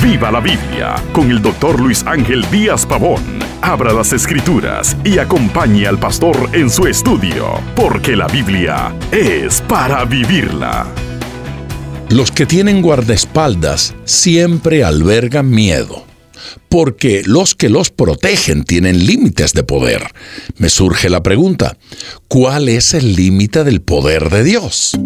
Viva la Biblia con el doctor Luis Ángel Díaz Pavón. Abra las escrituras y acompañe al pastor en su estudio, porque la Biblia es para vivirla. Los que tienen guardaespaldas siempre albergan miedo, porque los que los protegen tienen límites de poder. Me surge la pregunta, ¿cuál es el límite del poder de Dios?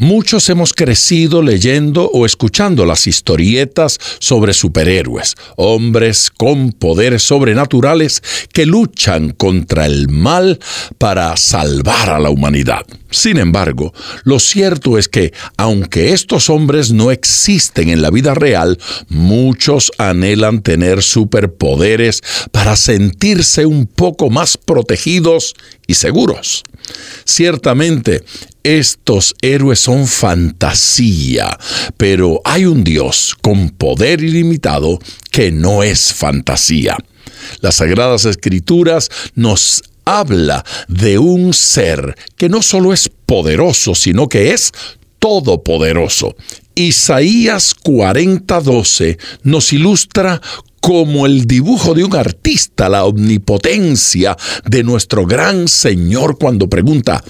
Muchos hemos crecido leyendo o escuchando las historietas sobre superhéroes, hombres con poderes sobrenaturales que luchan contra el mal para salvar a la humanidad. Sin embargo, lo cierto es que, aunque estos hombres no existen en la vida real, muchos anhelan tener superpoderes para sentirse un poco más protegidos y seguros. Ciertamente, estos héroes son fantasía, pero hay un Dios con poder ilimitado que no es fantasía. Las Sagradas Escrituras nos habla de un ser que no solo es poderoso, sino que es todopoderoso. Isaías 40:12 nos ilustra como el dibujo de un artista la omnipotencia de nuestro gran Señor cuando pregunta,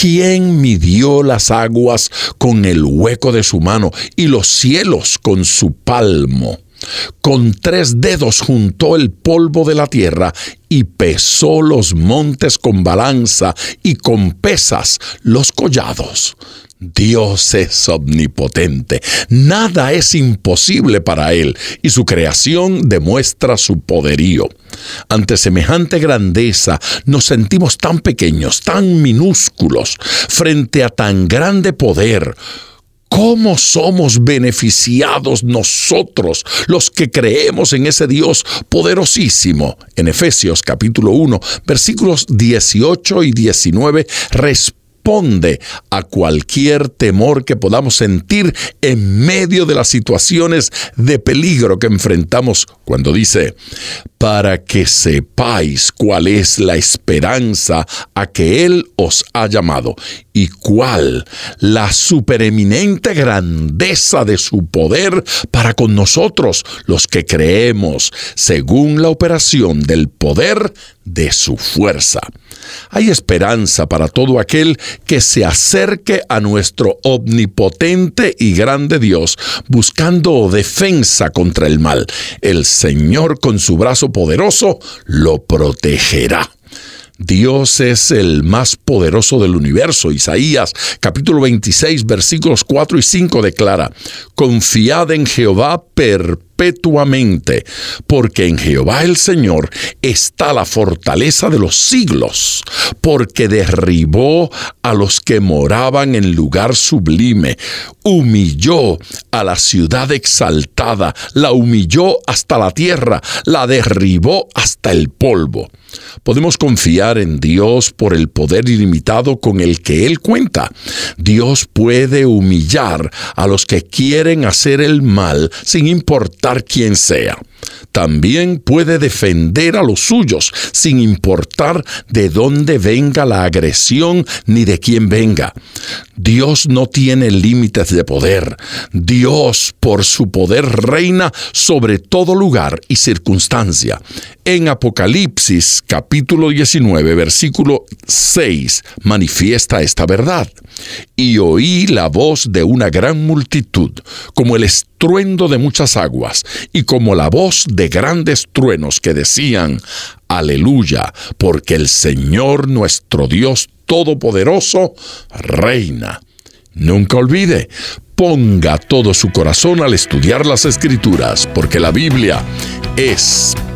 ¿Quién midió las aguas con el hueco de su mano y los cielos con su palmo? Con tres dedos juntó el polvo de la tierra y pesó los montes con balanza y con pesas los collados. Dios es omnipotente, nada es imposible para Él y su creación demuestra su poderío. Ante semejante grandeza nos sentimos tan pequeños, tan minúsculos, frente a tan grande poder. ¿Cómo somos beneficiados nosotros, los que creemos en ese Dios poderosísimo? En Efesios capítulo 1, versículos 18 y 19, responde a cualquier temor que podamos sentir en medio de las situaciones de peligro que enfrentamos cuando dice, para que sepáis cuál es la esperanza a que Él os ha llamado y cuál la supereminente grandeza de su poder para con nosotros los que creemos según la operación del poder de su fuerza. Hay esperanza para todo aquel que se acerque a nuestro omnipotente y grande Dios buscando defensa contra el mal. El Señor con su brazo poderoso lo protegerá. Dios es el más poderoso del universo. Isaías capítulo 26 versículos 4 y 5 declara, Confiad en Jehová perpetuamente, porque en Jehová el Señor está la fortaleza de los siglos, porque derribó a los que moraban en lugar sublime, humilló a la ciudad exaltada, la humilló hasta la tierra, la derribó hasta el polvo. Podemos confiar en Dios por el poder ilimitado con el que Él cuenta. Dios puede humillar a los que quieren hacer el mal sin importar quién sea. También puede defender a los suyos sin importar de dónde venga la agresión ni de quién venga. Dios no tiene límites de poder. Dios por su poder reina sobre todo lugar y circunstancia. En Apocalipsis capítulo 19 versículo 6 manifiesta esta verdad. Y oí la voz de una gran multitud, como el estruendo de muchas aguas, y como la voz de grandes truenos que decían, Aleluya, porque el Señor nuestro Dios Todopoderoso reina. Nunca olvide, ponga todo su corazón al estudiar las escrituras, porque la Biblia es